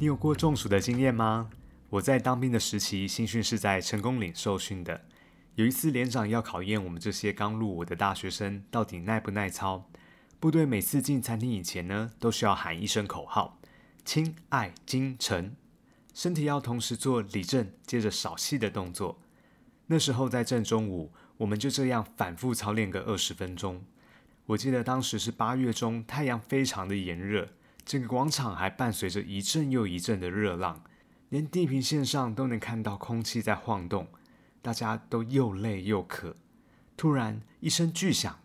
你有过中暑的经验吗？我在当兵的时期，新训是在成功岭受训的。有一次，连长要考验我们这些刚入伍的大学生到底耐不耐操。部队每次进餐厅以前呢，都需要喊一声口号：“亲爱精诚”，身体要同时做立正，接着扫气的动作。那时候在正中午，我们就这样反复操练个二十分钟。我记得当时是八月中，太阳非常的炎热。整个广场还伴随着一阵又一阵的热浪，连地平线上都能看到空气在晃动，大家都又累又渴。突然一声巨响，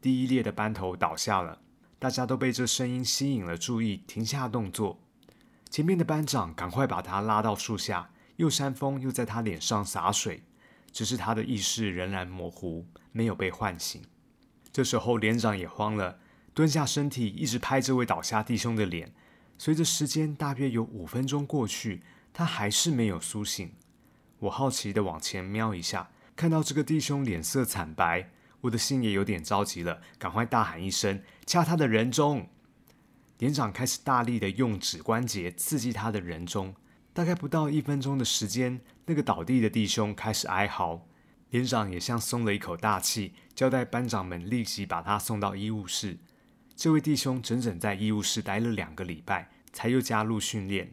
第一列的班头倒下了，大家都被这声音吸引了注意，停下动作。前面的班长赶快把他拉到树下，又扇风又在他脸上洒水，只是他的意识仍然模糊，没有被唤醒。这时候连长也慌了。蹲下身体，一直拍这位倒下弟兄的脸。随着时间大约有五分钟过去，他还是没有苏醒。我好奇的往前瞄一下，看到这个弟兄脸色惨白，我的心也有点着急了，赶快大喊一声：“掐他的人中！”连长开始大力的用指关节刺激他的人中。大概不到一分钟的时间，那个倒地的弟兄开始哀嚎，连长也像松了一口大气，交代班长们立即把他送到医务室。这位弟兄整整在医务室待了两个礼拜，才又加入训练。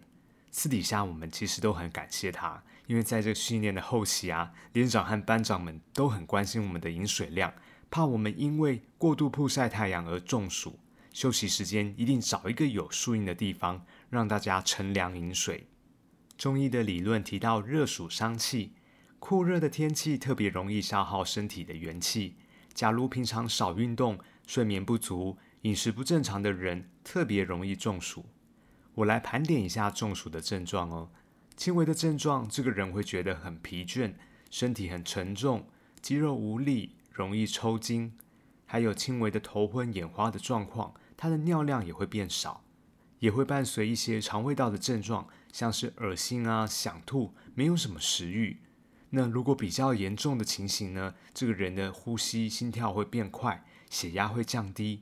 私底下我们其实都很感谢他，因为在这训练的后期啊，连长和班长们都很关心我们的饮水量，怕我们因为过度曝晒太阳而中暑。休息时间一定找一个有树荫的地方，让大家乘凉饮水。中医的理论提到，热暑伤气，酷热的天气特别容易消耗身体的元气。假如平常少运动，睡眠不足。饮食不正常的人特别容易中暑。我来盘点一下中暑的症状哦。轻微的症状，这个人会觉得很疲倦，身体很沉重，肌肉无力，容易抽筋，还有轻微的头昏眼花的状况。他的尿量也会变少，也会伴随一些肠胃道的症状，像是恶心啊、想吐，没有什么食欲。那如果比较严重的情形呢？这个人的呼吸、心跳会变快，血压会降低。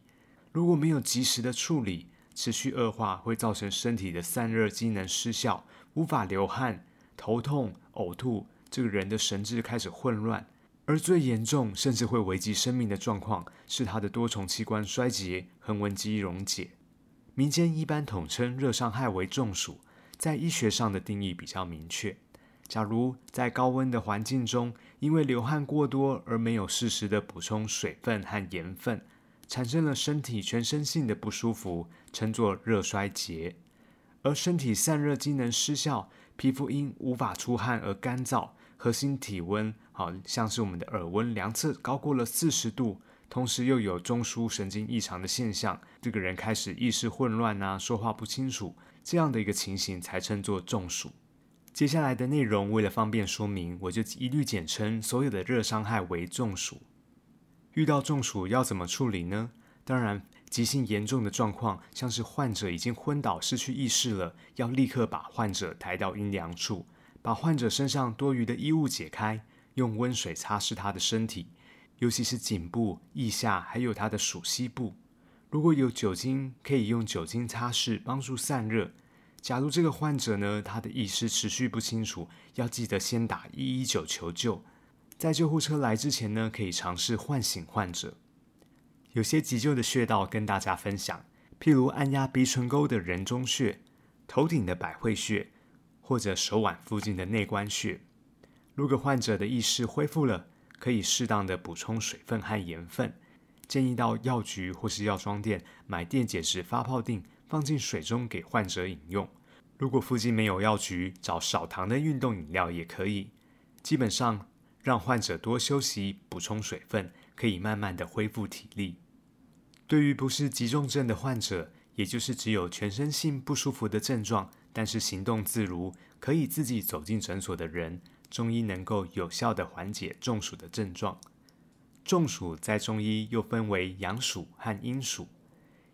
如果没有及时的处理，持续恶化会造成身体的散热机能失效，无法流汗、头痛、呕吐，这个人的神志开始混乱，而最严重甚至会危及生命的状况是他的多重器官衰竭、横纹肌溶解。民间一般统称热伤害为中暑，在医学上的定义比较明确。假如在高温的环境中，因为流汗过多而没有适时的补充水分和盐分。产生了身体全身性的不舒服，称作热衰竭；而身体散热机能失效，皮肤因无法出汗而干燥，核心体温好像是我们的耳温量测高过了四十度，同时又有中枢神经异常的现象，这个人开始意识混乱啊，说话不清楚，这样的一个情形才称作中暑。接下来的内容为了方便说明，我就一律简称所有的热伤害为中暑。遇到中暑要怎么处理呢？当然，急性严重的状况，像是患者已经昏倒、失去意识了，要立刻把患者抬到阴凉处，把患者身上多余的衣物解开，用温水擦拭他的身体，尤其是颈部、腋下，还有他的属膝部。如果有酒精，可以用酒精擦拭，帮助散热。假如这个患者呢，他的意识持续不清楚，要记得先打一一九求救。在救护车来之前呢，可以尝试唤醒患者。有些急救的穴道跟大家分享，譬如按压鼻唇沟的人中穴、头顶的百会穴，或者手腕附近的内关穴。如果患者的意识恢复了，可以适当的补充水分和盐分。建议到药局或是药妆店买电解质发泡锭，放进水中给患者饮用。如果附近没有药局，找少糖的运动饮料也可以。基本上。让患者多休息，补充水分，可以慢慢的恢复体力。对于不是急重症的患者，也就是只有全身性不舒服的症状，但是行动自如，可以自己走进诊所的人，中医能够有效的缓解中暑的症状。中暑在中医又分为阳暑和阴暑。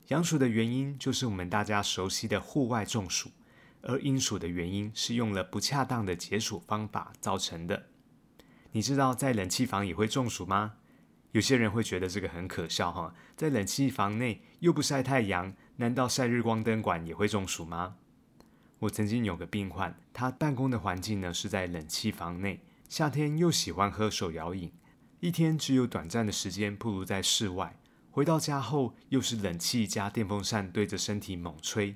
阳暑的原因就是我们大家熟悉的户外中暑，而阴暑的原因是用了不恰当的解暑方法造成的。你知道在冷气房也会中暑吗？有些人会觉得这个很可笑哈，在冷气房内又不晒太阳，难道晒日光灯管也会中暑吗？我曾经有个病患，他办公的环境呢是在冷气房内，夏天又喜欢喝手摇饮。一天只有短暂的时间暴露在室外，回到家后又是冷气加电风扇对着身体猛吹，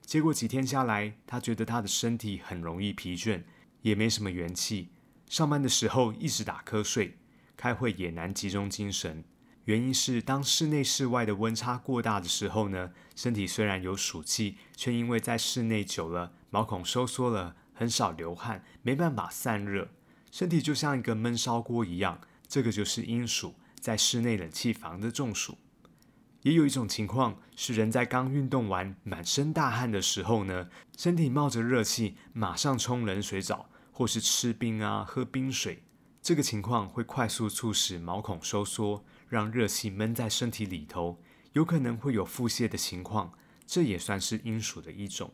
结果几天下来，他觉得他的身体很容易疲倦，也没什么元气。上班的时候一直打瞌睡，开会也难集中精神。原因是当室内室外的温差过大的时候呢，身体虽然有暑气，却因为在室内久了，毛孔收缩了，很少流汗，没办法散热，身体就像一个闷烧锅一样。这个就是阴暑，在室内冷气房的中暑。也有一种情况是，人在刚运动完、满身大汗的时候呢，身体冒着热气，马上冲冷水澡，或是吃冰啊、喝冰水。这个情况会快速促使毛孔收缩，让热气闷在身体里头，有可能会有腹泻的情况。这也算是阴暑的一种。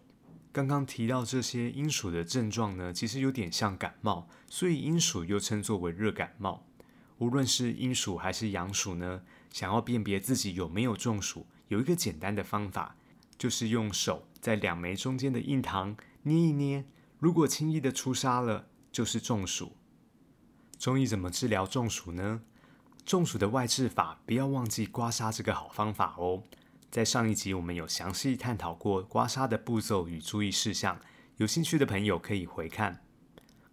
刚刚提到这些阴暑的症状呢，其实有点像感冒，所以阴暑又称作为热感冒。无论是阴暑还是阳暑呢，想要辨别自己有没有中暑，有一个简单的方法，就是用手在两眉中间的印堂捏一捏，如果轻易的出痧了，就是中暑。中医怎么治疗中暑呢？中暑的外治法，不要忘记刮痧这个好方法哦。在上一集我们有详细探讨过刮痧的步骤与注意事项，有兴趣的朋友可以回看。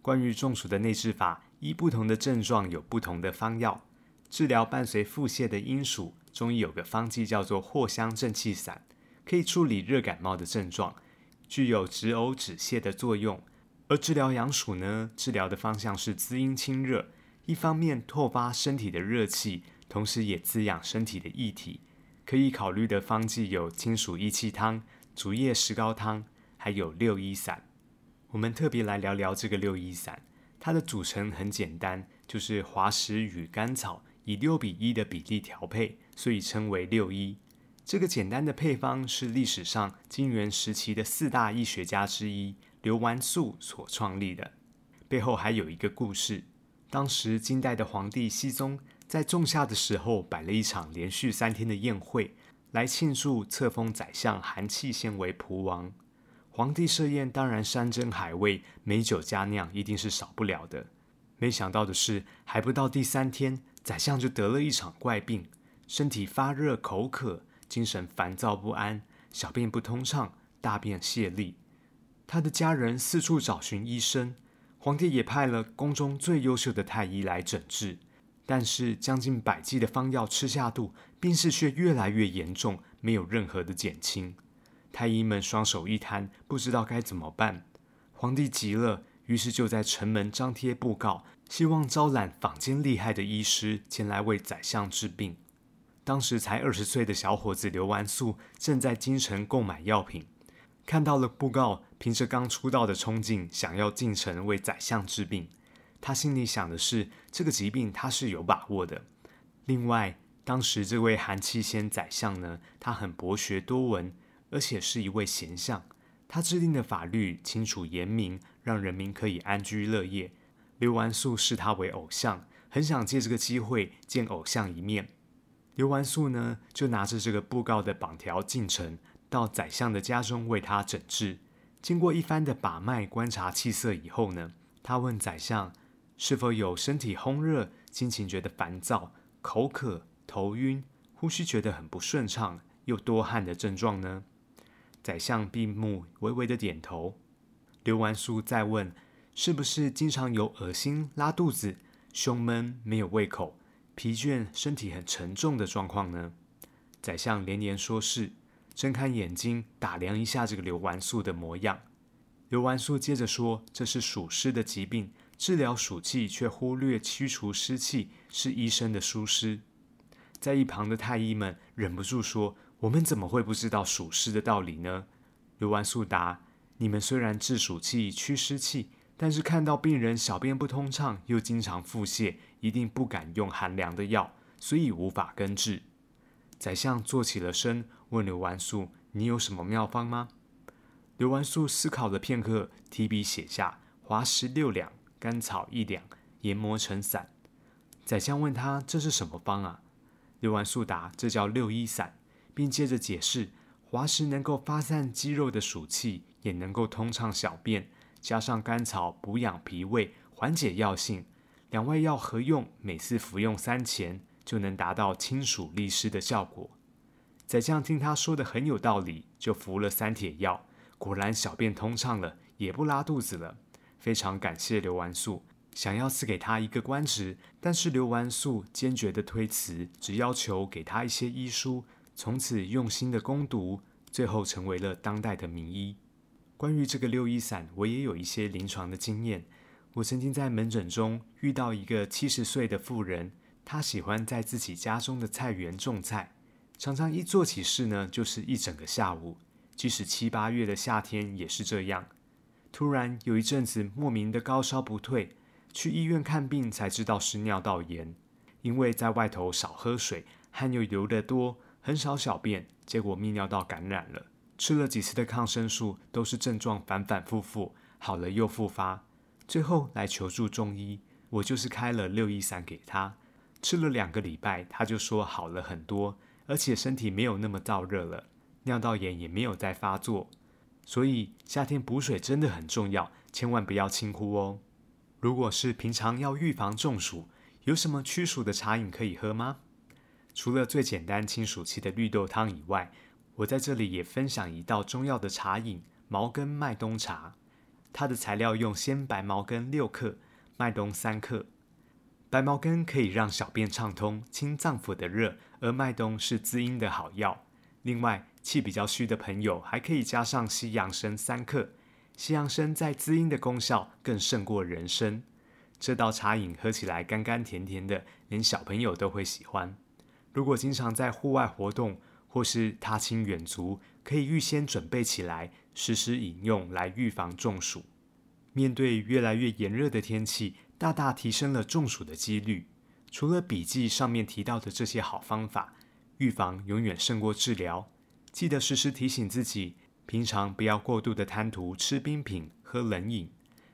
关于中暑的内治法。依不同的症状有不同的方药治疗伴随腹泻的阴暑，中医有个方剂叫做藿香正气散，可以处理热感冒的症状，具有止呕止泻的作用。而治疗阳暑呢，治疗的方向是滋阴清热，一方面拓发身体的热气，同时也滋养身体的液体。可以考虑的方剂有清暑益气汤、竹叶石膏汤，还有六一散。我们特别来聊聊这个六一散。它的组成很简单，就是滑石与甘草以六比一的比例调配，所以称为六一。这个简单的配方是历史上金元时期的四大医学家之一刘完素所创立的。背后还有一个故事：当时金代的皇帝熹宗在仲夏的时候摆了一场连续三天的宴会，来庆祝册封宰相韩契先为蒲王。皇帝设宴，当然山珍海味、美酒佳酿一定是少不了的。没想到的是，还不到第三天，宰相就得了一场怪病，身体发热、口渴，精神烦躁不安，小便不通畅，大便泄痢。他的家人四处找寻医生，皇帝也派了宫中最优秀的太医来诊治。但是将近百剂的方药吃下肚，病势却越来越严重，没有任何的减轻。太医们双手一摊，不知道该怎么办。皇帝急了，于是就在城门张贴布告，希望招揽坊间厉害的医师前来为宰相治病。当时才二十岁的小伙子刘完素正在京城购买药品，看到了布告，凭着刚出道的冲劲，想要进城为宰相治病。他心里想的是，这个疾病他是有把握的。另外，当时这位韩七仙宰相呢，他很博学多闻。而且是一位贤相，他制定的法律清楚严明，让人民可以安居乐业。刘完素视他为偶像，很想借这个机会见偶像一面。刘完素呢，就拿着这个布告的榜条进城，到宰相的家中为他诊治。经过一番的把脉观察气色以后呢，他问宰相是否有身体烘热、心情觉得烦躁、口渴、头晕、呼吸觉得很不顺畅、又多汗的症状呢？宰相闭目，微微的点头。刘完素再问：“是不是经常有恶心、拉肚子、胸闷、没有胃口、疲倦、身体很沉重的状况呢？”宰相连连说是，睁开眼睛打量一下这个刘完素的模样。刘完素接着说：“这是暑湿的疾病，治疗暑气却忽略驱除湿气，是医生的疏失。”在一旁的太医们忍不住说。我们怎么会不知道暑湿的道理呢？刘完素答：你们虽然治暑气、驱湿气，但是看到病人小便不通畅，又经常腹泻，一定不敢用寒凉的药，所以无法根治。宰相坐起了身，问刘完素：你有什么妙方吗？刘完素思考了片刻，提笔写下：滑石六两，甘草一两，研磨成散。宰相问他：这是什么方啊？刘完素答：这叫六一散。并接着解释，滑石能够发散肌肉的暑气，也能够通畅小便，加上甘草补养脾胃，缓解药性，两味药合用，每次服用三钱，就能达到清暑利湿的效果。宰相听他说的很有道理，就服了三帖药，果然小便通畅了，也不拉肚子了，非常感谢刘完素，想要赐给他一个官职，但是刘完素坚决的推辞，只要求给他一些医书。从此用心的攻读，最后成为了当代的名医。关于这个六一散，我也有一些临床的经验。我曾经在门诊中遇到一个七十岁的妇人，她喜欢在自己家中的菜园种菜，常常一做起事呢，就是一整个下午。即使七八月的夏天也是这样。突然有一阵子莫名的高烧不退，去医院看病才知道是尿道炎，因为在外头少喝水，汗又流得多。很少小便，结果泌尿道感染了。吃了几次的抗生素，都是症状反反复复，好了又复发。最后来求助中医，我就是开了六一散给他，吃了两个礼拜，他就说好了很多，而且身体没有那么燥热了，尿道炎也没有再发作。所以夏天补水真的很重要，千万不要轻忽哦。如果是平常要预防中暑，有什么驱暑的茶饮可以喝吗？除了最简单清暑气的绿豆汤以外，我在这里也分享一道中药的茶饮——毛根麦冬茶。它的材料用鲜白毛根六克，麦冬三克。白毛根可以让小便畅通、清脏腑的热，而麦冬是滋阴的好药。另外，气比较虚的朋友还可以加上西洋参三克。西洋参在滋阴的功效更胜过人参。这道茶饮喝起来甘甘甜甜的，连小朋友都会喜欢。如果经常在户外活动或是踏青远足，可以预先准备起来，时时饮用来预防中暑。面对越来越炎热的天气，大大提升了中暑的几率。除了笔记上面提到的这些好方法，预防永远胜过治疗。记得时时提醒自己，平常不要过度的贪图吃冰品、喝冷饮。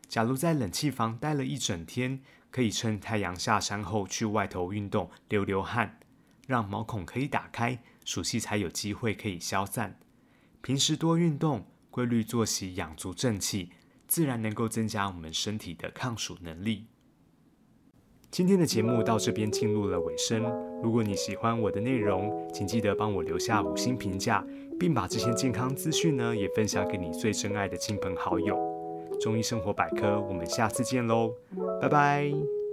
假如在冷气房待了一整天，可以趁太阳下山后去外头运动，流流汗。让毛孔可以打开，暑气才有机会可以消散。平时多运动，规律作息，养足正气，自然能够增加我们身体的抗暑能力。今天的节目到这边进入了尾声。如果你喜欢我的内容，请记得帮我留下五星评价，并把这些健康资讯呢也分享给你最珍爱的亲朋好友。中医生活百科，我们下次见喽，拜拜。